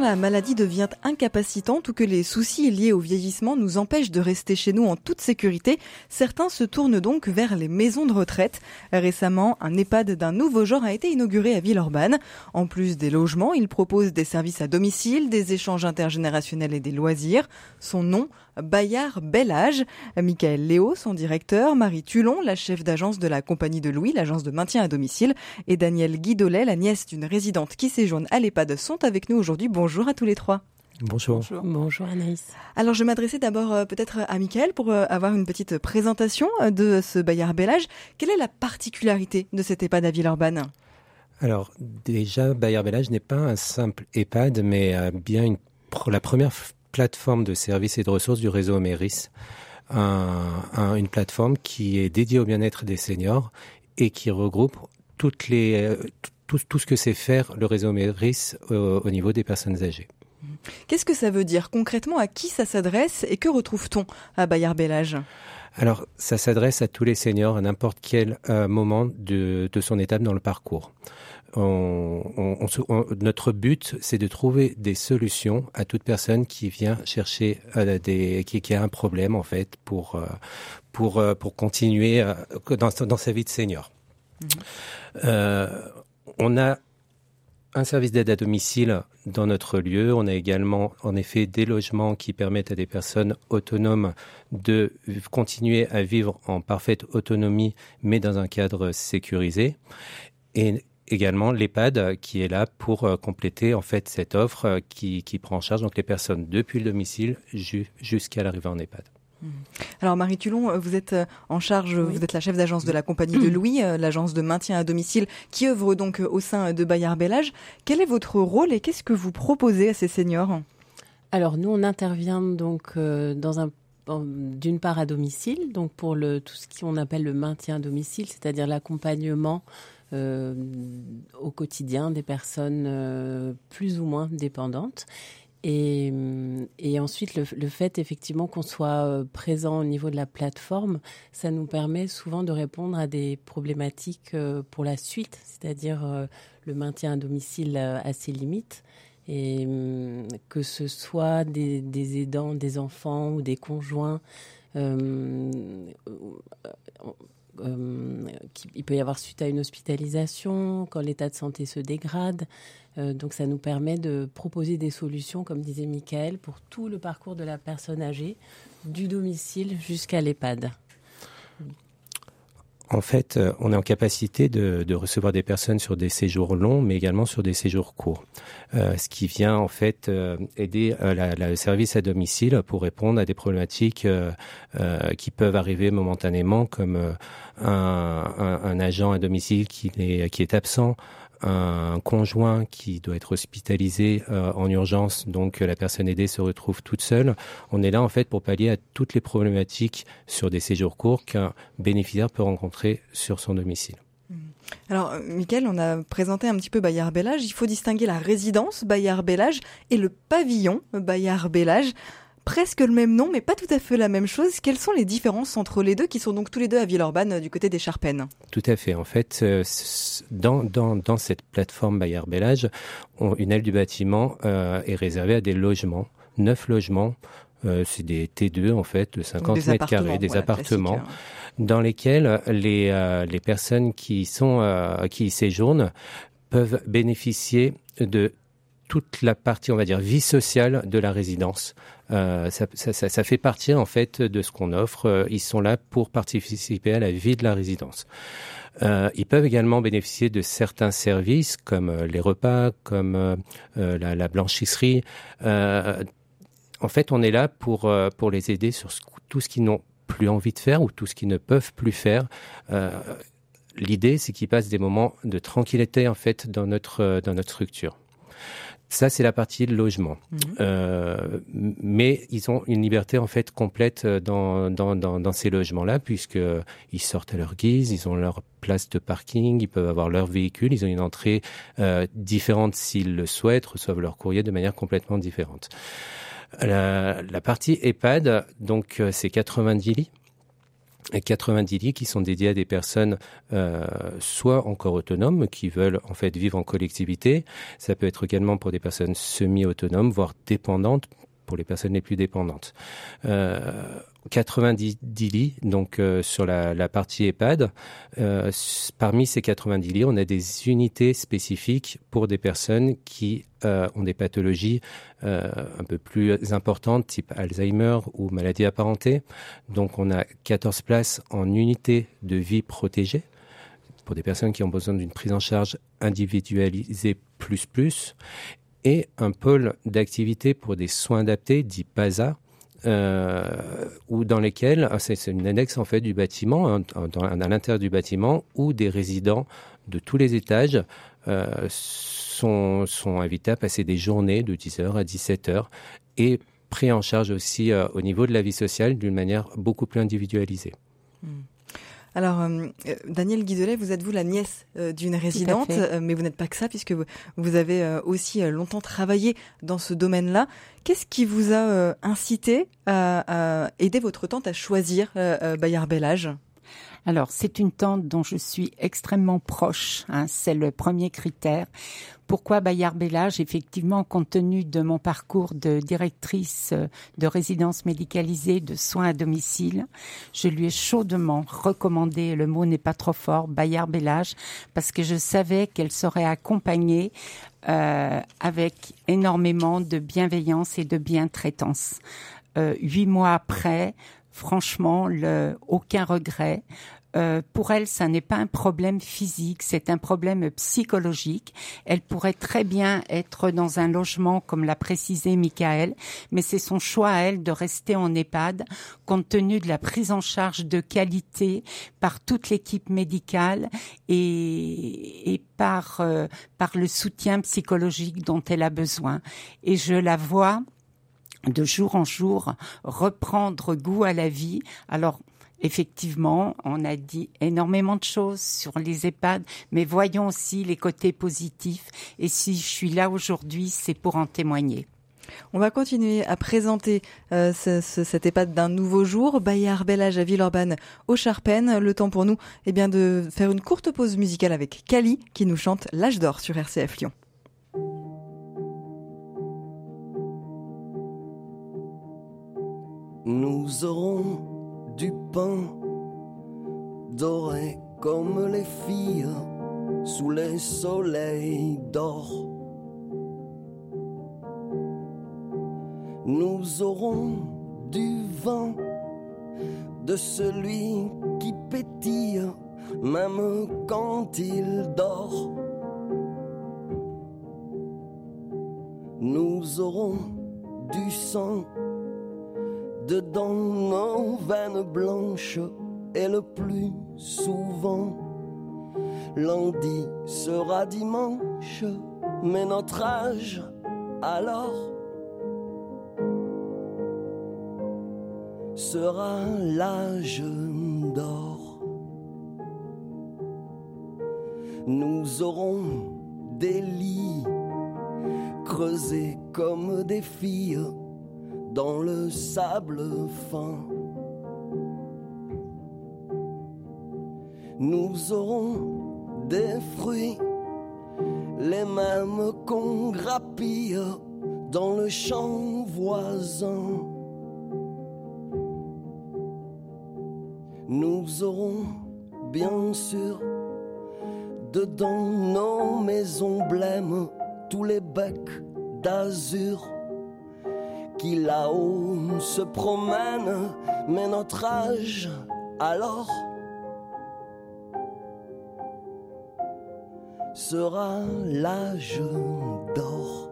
La maladie devient incapacitante ou que les soucis liés au vieillissement nous empêchent de rester chez nous en toute sécurité, certains se tournent donc vers les maisons de retraite. Récemment, un EHPAD d'un nouveau genre a été inauguré à Villeurbanne. En plus des logements, il propose des services à domicile, des échanges intergénérationnels et des loisirs. Son nom, Bayard Bel Âge. Michael Léo, son directeur, Marie Tulon, la chef d'agence de la compagnie de Louis, l'agence de maintien à domicile, et Danielle Guidolet, la nièce d'une résidente qui séjourne à l'EHPAD, sont avec nous aujourd'hui. Bonjour à tous les trois. Bonjour. Bonjour. Anaïs. Alors je vais m'adresser d'abord euh, peut-être à Michael pour euh, avoir une petite présentation euh, de ce Bayard Bellage. Quelle est la particularité de cet EHPAD à Villeurbanne? Alors déjà, Bayard Bellage n'est pas un simple EHPAD, mais bien une, la première plateforme de services et de ressources du réseau Méris. Un, une plateforme qui est dédiée au bien-être des seniors et qui regroupe toutes les, tout, tout ce que c'est faire le réseau Méris au, au niveau des personnes âgées. Qu'est-ce que ça veut dire concrètement? À qui ça s'adresse et que retrouve-t-on à Bayard Bellage? Alors, ça s'adresse à tous les seniors à n'importe quel euh, moment de, de, son étape dans le parcours. On, on, on, notre but, c'est de trouver des solutions à toute personne qui vient chercher euh, des, qui, qui, a un problème en fait pour euh, pour pour continuer dans, dans, sa vie de senior. Mmh. On a un service d'aide à domicile dans notre lieu. On a également, en effet, des logements qui permettent à des personnes autonomes de continuer à vivre en parfaite autonomie, mais dans un cadre sécurisé. Et également l'EHPAD qui est là pour euh, compléter en fait cette offre euh, qui, prend en charge les personnes depuis le domicile jusqu'à l'arrivée en EHPAD. Mmh. Alors Marie Tulon, vous êtes euh, en charge, oui. vous êtes la chef d'agence de la compagnie de Louis, euh, l'agence de maintien à domicile qui œuvre donc euh, au sein de Bayard Bellage. Quel est votre rôle et qu'est-ce que vous proposez à ces seniors? Alors nous on intervient donc dans un d'une part à domicile, donc pour le tout ce qu'on appelle le maintien à domicile, c'est-à-dire l'accompagnement euh, au quotidien des personnes euh, plus ou moins dépendantes. Et, et, ensuite, le, fait effectivement qu'on soit euh, présent au niveau de la plateforme, ça nous permet souvent de répondre à des problématiques euh, pour la suite, c'est-à-dire euh, le maintien à domicile à ses limites. Et que ce soit des, aidants, des enfants ou des conjoints, euh, euh, il peut y avoir suite à une hospitalisation, quand l'état de santé se dégrade. Euh, donc ça nous permet de proposer des solutions, comme disait Michael, pour tout le parcours de la personne âgée, du domicile jusqu'à l'EHPAD. En fait, euh, on est en capacité de, recevoir des personnes sur des séjours longs, mais également sur des séjours courts. Euh, ce qui vient en fait euh, aider la, le service à domicile pour répondre à des problématiques qui peuvent arriver momentanément, comme un, agent à domicile qui est, qui est absent, un conjoint qui doit être hospitalisé euh, en urgence, donc la personne aidée se retrouve toute seule. On est là en fait pour pallier à toutes les problématiques sur des séjours courts qu'un bénéficiaire peut rencontrer sur son domicile. Mmh. Alors, Mickaël, on a présenté un petit peu Bayard Bellage. Il faut distinguer la résidence Bayard Bellage et le pavillon Bayard Bellage presque le même nom, mais pas tout à fait la même chose. Quelles sont les différences entre les deux, qui sont donc tous les deux à Villeurbanne, du côté des Charpennes? Tout à fait. En fait, euh, dans, dans, dans cette plateforme Bayard Bellage, une aile du bâtiment euh, est réservée à des logements, neuf logements. Euh, c'est des T2 en fait, de 50 mètres carrés, des voilà, appartements, hein. dans lesquels les, euh, les personnes qui sont euh, qui séjournent peuvent bénéficier de toute la partie, on va dire, vie sociale de la résidence. Euh, ça, ça, ça, fait partie en fait de ce qu'on offre. Euh, ils sont là pour participer à la vie de la résidence. Euh, ils peuvent également bénéficier de certains services comme euh, les repas, comme euh, la, la, blanchisserie. en fait, on est là pour pour les aider sur ce, tout ce qu'ils n'ont plus envie de faire ou tout ce qu'ils ne peuvent plus faire. L'idée, c'est qu'ils passent des moments de tranquillité en fait dans notre dans notre structure. Ça, c'est la partie de logement. Mmh. Euh, mais ils ont une liberté en fait complète dans, dans, dans, dans ces logements-là, puisqu'ils sortent à leur guise, ils ont leur place de parking, ils peuvent avoir leur véhicule, ils ont une entrée euh, différente s'ils le souhaitent, reçoivent leur courrier de manière complètement différente. La, la partie EHPAD, donc c'est 90 lits 90 lits qui sont dédiés à des personnes euh, soit encore autonomes qui veulent en fait vivre en collectivité. Ça peut être également pour des personnes semi-autonomes, voire dépendantes pour les personnes les plus dépendantes. Euh, 90 lits, donc euh, sur la, partie EHPAD. Euh, parmi ces 90 lits, on a des unités spécifiques pour des personnes qui euh, ont des pathologies un peu plus importantes, type Alzheimer ou maladie apparentée. Donc on a 14 places en unité de vie protégée pour des personnes qui ont besoin d'une prise en charge individualisée plus plus et un pôle d'activité pour des soins adaptés, dit PASA, euh, ou dans lesquels ah, c'est une annexe en fait du bâtiment, hein, à l'intérieur du bâtiment, où des résidents de tous les étages euh, sont, invités à passer des journées de 10h à 17h et pris en charge aussi euh, au niveau de la vie sociale d'une manière beaucoup plus individualisée. Mmh. Alors, euh, Daniel Guidelet, vous êtes vous la nièce euh, d'une résidente, euh, mais vous n'êtes pas que ça, puisque vous, vous avez euh, aussi euh, longtemps travaillé dans ce domaine-là. Qu'est-ce qui vous a euh, incité à, à, aider votre tante à choisir Bayard Bellage? Alors, c'est une tante dont je suis extrêmement proche. Hein, c'est le premier critère. Pourquoi Bayard Bellage Effectivement, compte tenu de mon parcours de directrice de résidence médicalisée de soins à domicile, je lui ai chaudement recommandé, le mot n'est pas trop fort, Bayard Bellage, parce que je savais qu'elle serait accompagnée euh, avec énormément de bienveillance et de bientraitance. Euh, huit mois après, franchement, aucun regret. Euh, pour elle, ça n'est pas un problème physique, c'est un problème psychologique. Elle pourrait très bien être dans un logement, comme l'a précisé Michael, mais c'est son choix à elle de rester en EHPAD, compte tenu de la prise en charge de qualité par toute l'équipe médicale et, euh, par le soutien psychologique dont elle a besoin. Et je la vois de jour en jour reprendre goût à la vie. Alors, effectivement, on a dit énormément de choses sur les EHPAD, mais voyons aussi les côtés positifs. Et si je suis là aujourd'hui, c'est pour en témoigner. On va continuer à présenter euh, ce, ce, cet EHPAD d'un nouveau jour, Bayard Bellage à Villeurbanne au Charpennes. Le temps pour nous eh bien, de faire une courte pause musicale avec Kali qui nous chante L'âge d'or sur RCF Lyon. Nous aurons du pain doré comme les filles sous les soleils d'or. Nous aurons du vin de celui qui pétille même quand il dort. Nous aurons du sang dedans nos veines blanches et le plus souvent. Lundi sera dimanche mais notre âge alors sera l'âge d'or. Nous aurons des lits creusés comme des filles dans le sable fin. Nous aurons des fruits, les mêmes qu'on grappille dans le champ voisin. Nous aurons bien sûr dedans nos maisons blêmes tous les becs d'azur qui là-haut se promène, mais notre âge alors sera l'âge d'or.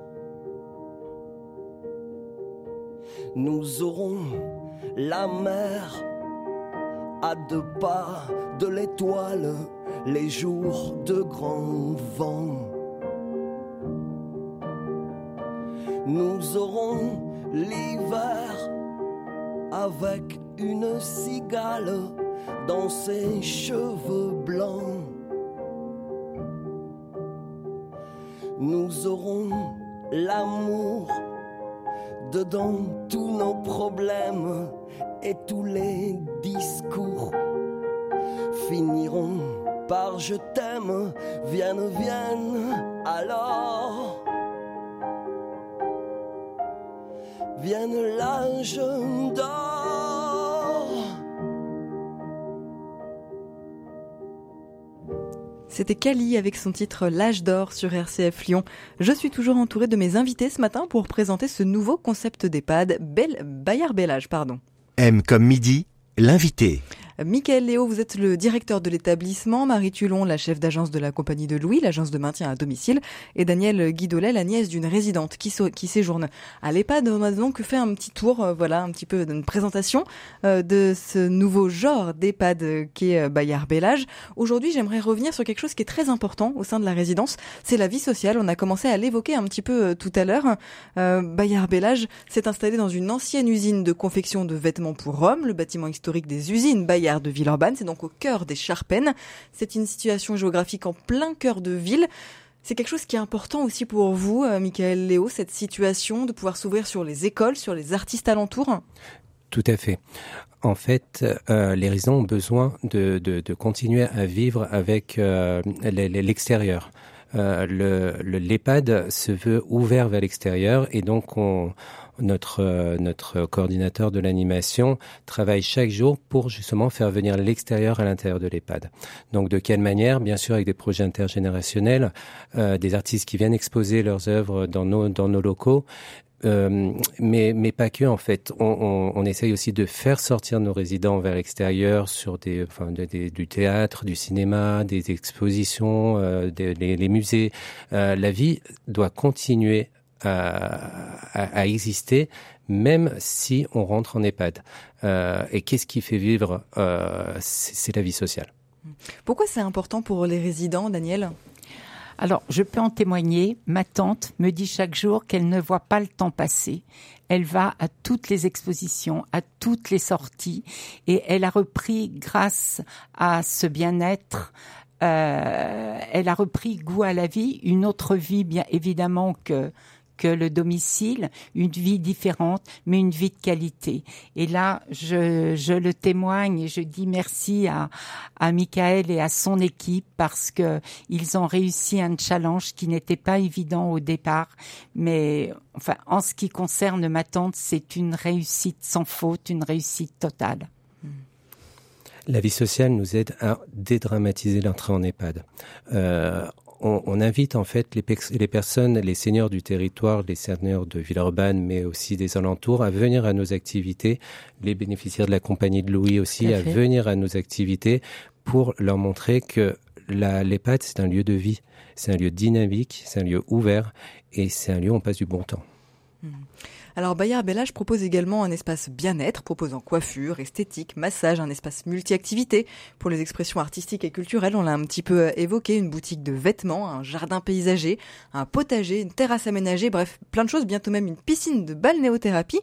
Nous aurons la mer à deux pas de l'étoile, les jours de grand vent. Nous aurons l'hiver avec une cigale dans ses cheveux blancs. Nous aurons l'amour dedans tous nos problèmes et tous les discours finiront par je t'aime, vienne, vienne, alors. Vienne l'âge d'or. C'était Kali avec son titre L'âge d'or sur RCF Lyon. Je suis toujours entourée de mes invités ce matin pour présenter ce nouveau concept d'EHPAD, Bel Bayard Bellage, pardon. M comme midi, l'invité. Michael Léo, vous êtes le directeur de l'établissement, Marie Tulon, la chef d'agence de la compagnie de Louis, l'agence de maintien à domicile, et Daniel Guidolet, la nièce d'une résidente qui, qui séjourne à l'EHPAD. On a donc fait un petit tour, euh, voilà, un petit peu d'une présentation euh, de ce nouveau genre d'EHPAD euh, qui est Bayard Bellage. Aujourd'hui, j'aimerais revenir sur quelque chose qui est très important au sein de la résidence, c'est la vie sociale. On a commencé à l'évoquer un petit peu tout à l'heure. Bayard Bellage s'est installé dans une ancienne usine de confection de vêtements pour hommes, le bâtiment historique des usines Bayard de Villeurbanne. C'est donc au cœur des Charpennes. C'est une situation géographique en plein cœur de ville. C'est quelque chose qui est important aussi pour vous, euh, Michael Léo, cette situation de pouvoir s'ouvrir sur les écoles, sur les artistes alentours? Tout à fait. En fait, euh, les résidents ont besoin de, continuer à vivre avec euh, l'extérieur. Le l'EHPAD se veut ouvert vers l'extérieur et donc on, notre, euh, notre coordinateur de l'animation travaille chaque jour pour justement faire venir l'extérieur à l'intérieur de l'EHPAD. Donc de quelle manière? Bien sûr avec des projets intergénérationnels, euh, des artistes qui viennent exposer leurs œuvres dans nos, dans nos locaux, euh, mais, mais pas que en fait. On, on, essaye aussi de faire sortir nos résidents vers l'extérieur sur des, enfin, du théâtre, du cinéma, des expositions, euh, des, les, musées. Euh, la vie doit continuer à, exister, même si on rentre en EHPAD. Et qu'est-ce qui fait vivre C'est la vie sociale. Pourquoi c'est important pour les résidents, Daniel? Alors, je peux en témoigner. Ma tante me dit chaque jour qu'elle ne voit pas le temps passer. Elle va à toutes les expositions, à toutes les sorties, et elle a repris, grâce à ce bien-être, euh, elle a repris goût à la vie, une autre vie, bien évidemment que que le domicile, une vie différente, mais une vie de qualité. Et là, je, le témoigne et je dis merci à, à Michael et à son équipe parce que ils ont réussi un challenge qui n'était pas évident au départ, mais enfin, en ce qui concerne ma tante, c'est une réussite sans faute, une réussite totale. La vie sociale nous aide à dédramatiser l'entrée en EHPAD. Euh, on, on, invite en fait les, les, personnes, les seigneurs du territoire, les seigneurs de Villeurbanne, mais aussi des alentours, à venir à nos activités, les bénéficiaires de la compagnie de Louis aussi, à, venir à nos activités pour leur montrer que l'EHPAD, c'est un lieu de vie, c'est un lieu dynamique, c'est un lieu ouvert et c'est un lieu où on passe du bon temps. Mmh. Alors Bayard Bellage propose également un espace bien-être proposant coiffure, esthétique, massage, un espace multi-activité pour les expressions artistiques et culturelles. On l'a un petit peu euh, évoqué, une boutique de vêtements, un jardin paysager, un potager, une terrasse aménagée, bref, plein de choses, bientôt même une piscine de balnéothérapie,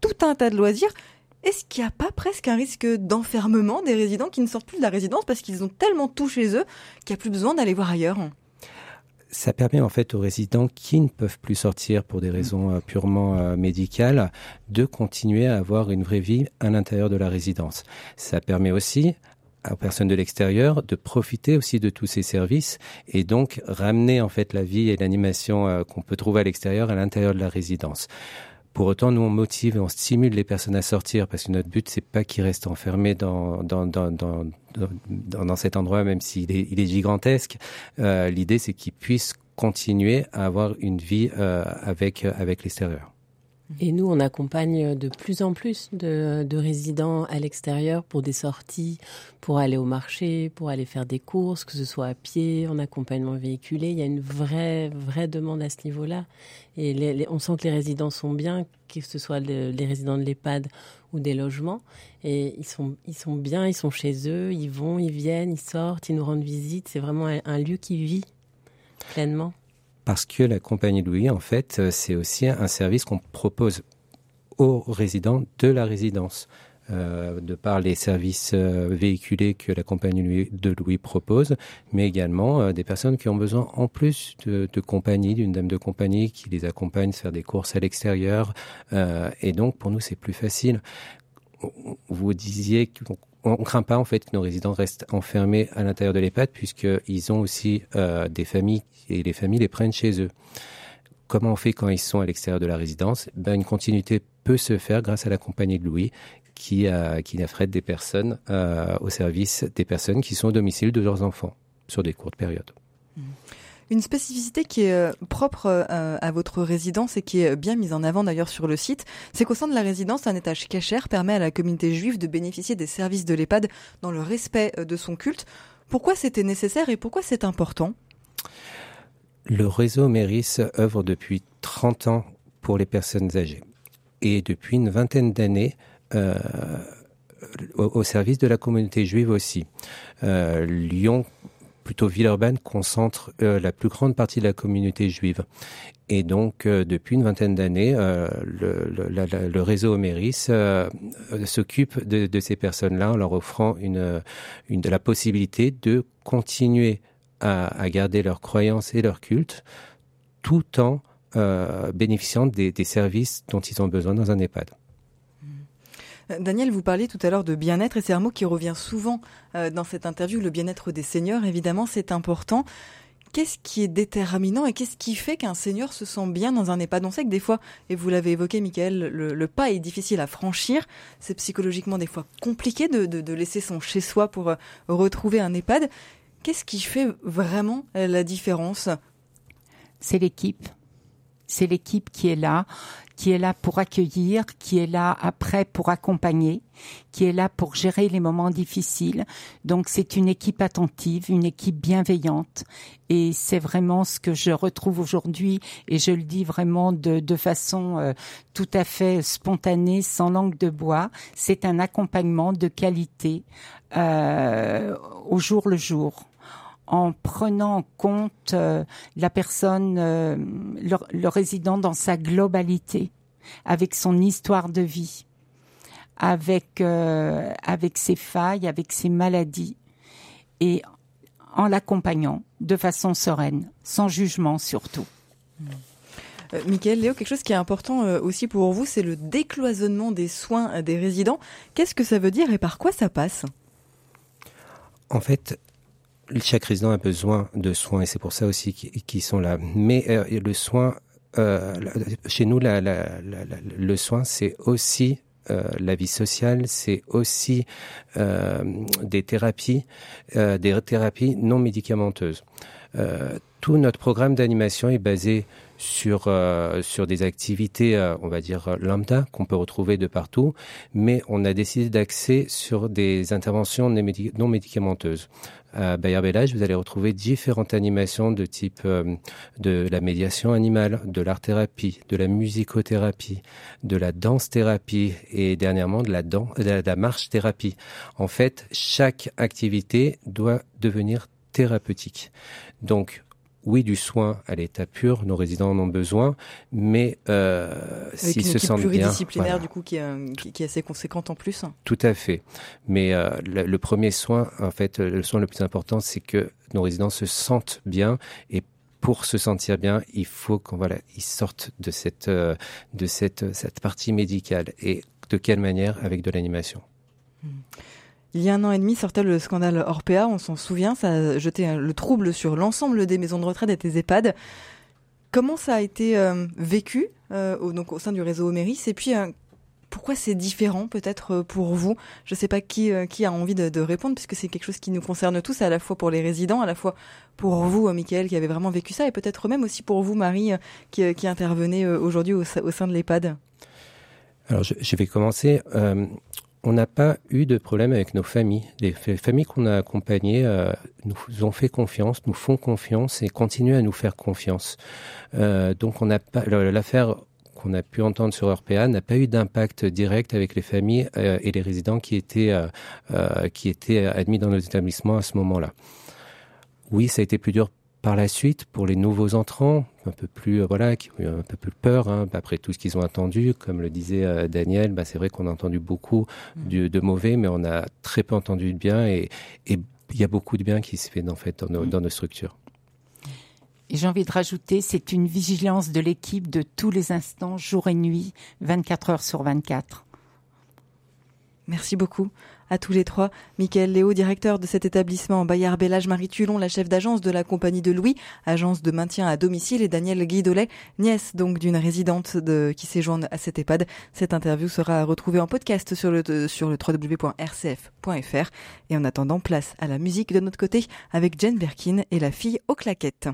tout un tas de loisirs. Est-ce qu'il n'y a pas presque un risque d'enfermement des résidents qui ne sortent plus de la résidence parce qu'ils ont tellement tout chez eux qu'il n'y a plus besoin d'aller voir ailleurs? Ça permet en fait aux résidents qui ne peuvent plus sortir pour des raisons euh, purement euh, médicales de continuer à avoir une vraie vie à l'intérieur de la résidence. Ça permet aussi aux personnes de l'extérieur de profiter aussi de tous ces services et donc ramener en fait la vie et l'animation euh, qu'on peut trouver à l'extérieur à l'intérieur de la résidence. Pour autant, nous on motive et on stimule les personnes à sortir parce que notre but c'est pas qu'ils restent enfermés dans dans dans dans, dans, cet endroit même s'il est, il est gigantesque. Euh, L'idée c'est qu'ils puissent continuer à avoir une vie euh, avec avec l'extérieur. Et nous, on accompagne de plus en plus de, de, résidents à l'extérieur pour des sorties, pour aller au marché, pour aller faire des courses, que ce soit à pied, en accompagnement véhiculé. Il y a une vraie, vraie demande à ce niveau-là. Et on sent que les résidents sont bien, que ce soit les résidents de l'EHPAD ou des logements. Et ils sont, ils sont bien, ils sont chez eux, ils vont, ils viennent, ils sortent, ils nous rendent visite. C'est vraiment un lieu qui vit pleinement parce que la compagnie Louis, en fait, euh, c'est aussi un service qu'on propose aux résidents de la résidence. euh, de par les services euh, véhiculés que la compagnie de Louis propose, mais également des personnes qui ont besoin en plus de, de compagnie, d'une dame de compagnie qui les accompagne faire des courses à l'extérieur. et donc pour nous c'est plus facile. Vous disiez qu'on ne craint pas en fait que nos résidents restent enfermés à l'intérieur de l'EHPAD puisqu'ils ont aussi des familles et les familles les prennent chez eux. Comment on fait quand ils sont à l'extérieur de la résidence? Ben, Une continuité peut se faire grâce à la compagnie de Louis qui, euh, qui affrète des personnes euh, au service des personnes qui sont au domicile de leurs enfants sur des courtes périodes. Mmh. Une spécificité qui est euh, propre euh, à votre résidence et qui est bien mise en avant d'ailleurs sur le site, c'est qu'au sein de la résidence, un étage cachère permet à la communauté juive de bénéficier des services de l'EHPAD dans le respect de son culte. Pourquoi c'était nécessaire et pourquoi c'est important? Le réseau Méris œuvre depuis 30 ans pour les personnes âgées. Et depuis une vingtaine d'années, euh, au, service de la communauté juive aussi. Euh, Lyon plutôt Villeurbanne concentre euh, la plus grande partie de la communauté juive. Et donc, depuis une vingtaine d'années, le, réseau Oméris s'occupe de, ces personnes-là en leur offrant une, une, de la possibilité de continuer à, garder leur croyance et leur culte tout en bénéficiant des, des services dont ils ont besoin dans un EHPAD. Daniel, vous parliez tout à l'heure de bien-être et c'est un mot qui revient souvent euh, dans cette interview. Le bien-être des seniors, évidemment, c'est important. Qu'est-ce qui est déterminant et qu'est-ce qui fait qu'un senior se sent bien dans un EHPAD On sait que des fois, et vous l'avez évoqué, Michael, le, pas est difficile à franchir. C'est psychologiquement des fois compliqué de, laisser son chez-soi pour euh, retrouver un EHPAD. Qu'est-ce qui fait vraiment la différence? C'est l'équipe. C'est l'équipe qui est là qui est là pour accueillir, qui est là après pour accompagner, qui est là pour gérer les moments difficiles. Donc c'est une équipe attentive, une équipe bienveillante et c'est vraiment ce que je retrouve aujourd'hui et je le dis vraiment de, façon euh, tout à fait spontanée, sans langue de bois. C'est un accompagnement de qualité euh, au jour le jour en prenant en compte euh, la personne, euh, le, résident dans sa globalité, avec son histoire de vie, avec euh, avec ses failles, avec ses maladies, et en l'accompagnant de façon sereine, sans jugement surtout. Michael, Léo, quelque chose qui est important aussi pour vous, c'est le décloisonnement des soins des résidents. Qu'est-ce que ça veut dire et par quoi ça passe? En fait, chaque résident a besoin de soins et c'est pour ça aussi qu'ils sont là. Mais euh, le soin, euh, chez nous, le soin, c'est aussi euh, la vie sociale, c'est aussi des thérapies, des thérapies non médicamenteuses. Tout notre programme d'animation est basé sur sur des activités, on va dire lambda qu'on peut retrouver de partout, mais on a décidé d'axer sur des interventions non médicamenteuses à Bayer Bellage, vous allez retrouver différentes animations de type euh, de la médiation animale, de l'art-thérapie, de la musicothérapie, de la danse-thérapie et dernièrement de la, de la marche-thérapie. En fait, chaque activité doit devenir thérapeutique. Donc, oui, du soin à l'état pur, nos résidents en ont besoin, mais euh, s'ils se sentent bien, pluridisciplinaire du coup qui est, qui, est, assez conséquente en plus. Tout à fait. Mais euh, le, premier soin, en fait, le soin le plus important, c'est que nos résidents se sentent bien et pour se sentir bien, il faut qu'on voilà, ils sortent de cette euh, de cette cette partie médicale. Et de quelle manière? Avec de l'animation. Hmm. Il y a un an et demi sortait le scandale Orpea, on s'en souvient, ça a jeté le trouble sur l'ensemble des maisons de retraite et des EHPAD. Comment ça a été euh, vécu euh, au, donc au sein du réseau Oméris et puis euh, pourquoi c'est différent peut-être pour vous? Je ne sais pas qui, qui a envie de, répondre puisque c'est quelque chose qui nous concerne tous, à la fois pour les résidents, à la fois pour vous, Michael, qui avez vraiment vécu ça, et peut-être même aussi pour vous, Marie, qui, qui intervenez aujourd'hui au, sein de l'EHPAD. Alors je vais commencer on n'a pas eu de problème avec nos familles. Les familles qu'on a accompagnées euh, nous ont fait confiance, nous font confiance et continuent à nous faire confiance. Euh, donc on n'a pas l'affaire qu'on a pu entendre sur RPA n'a pas eu d'impact direct avec les familles euh, et les résidents qui étaient qui étaient admis dans nos établissements à ce moment-là. Oui, ça a été plus dur par la suite pour les nouveaux entrants un peu plus euh, voilà qui ont eu un peu plus peur hein, après tout ce qu'ils ont entendu comme le disait euh, Daniel bah, c'est vrai qu'on a entendu beaucoup mm. de, mauvais mais on a très peu entendu de bien et il y a beaucoup de bien qui se fait en fait dans nos, mm. dans nos structures et j'ai envie de rajouter, c'est une vigilance de l'équipe de tous les instants, jour et nuit, 24 heures sur 24. Merci beaucoup à tous les trois. Michael Léo, directeur de cet établissement, Bayard Bellage, Marie Tulon, la chef d'agence de la compagnie de Louis, agence de maintien à domicile, et Daniel Guidolet, nièce donc d'une résidente de, qui séjourne à cet EHPAD. Cette interview sera retrouvée en podcast sur le, sur le www.rcf.fr. Et en attendant, place à la musique de notre côté avec Jane Birkin et la fille aux claquettes.